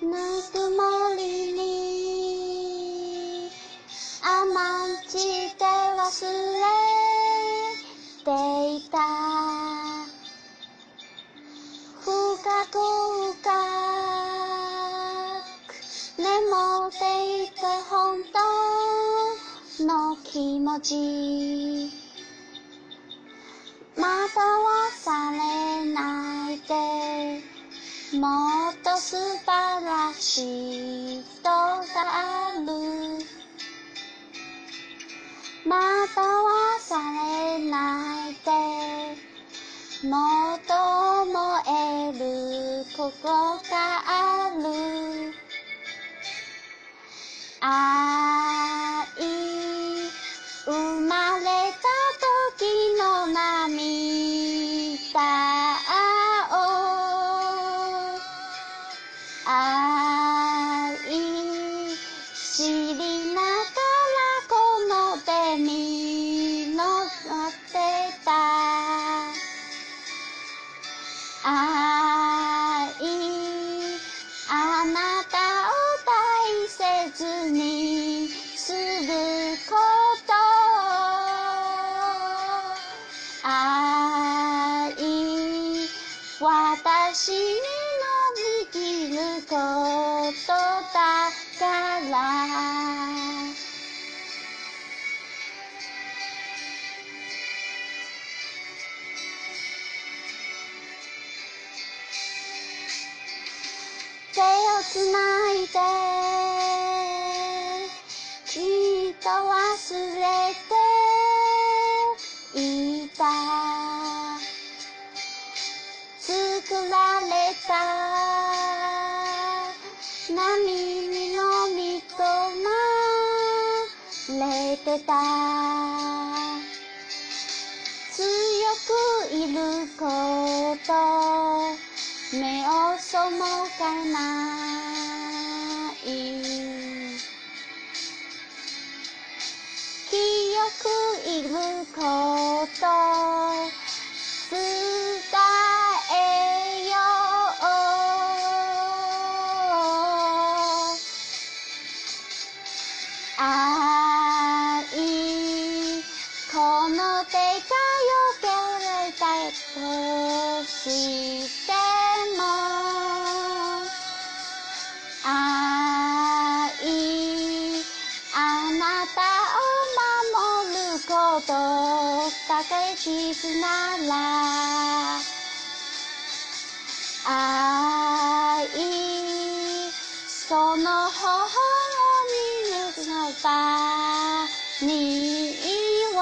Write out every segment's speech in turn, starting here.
ぬくもりに甘んじて忘れていた。深く深く眠っていた本当の気持ち。またはされないで。もっと素晴らしい人がある。またはされないで。もっと思えることがある。愛あなたを大切にすること。愛私にのできることだから。手をつないできっと忘れていた。作られた。波に飲み込まれてた。強くいること。目を背かない清くいること伝えよう愛この手が汚れたとし。てることだけ実なら愛その方を見るの場には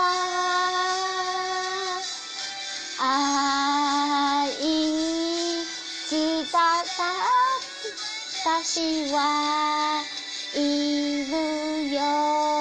愛自他私はいるよ。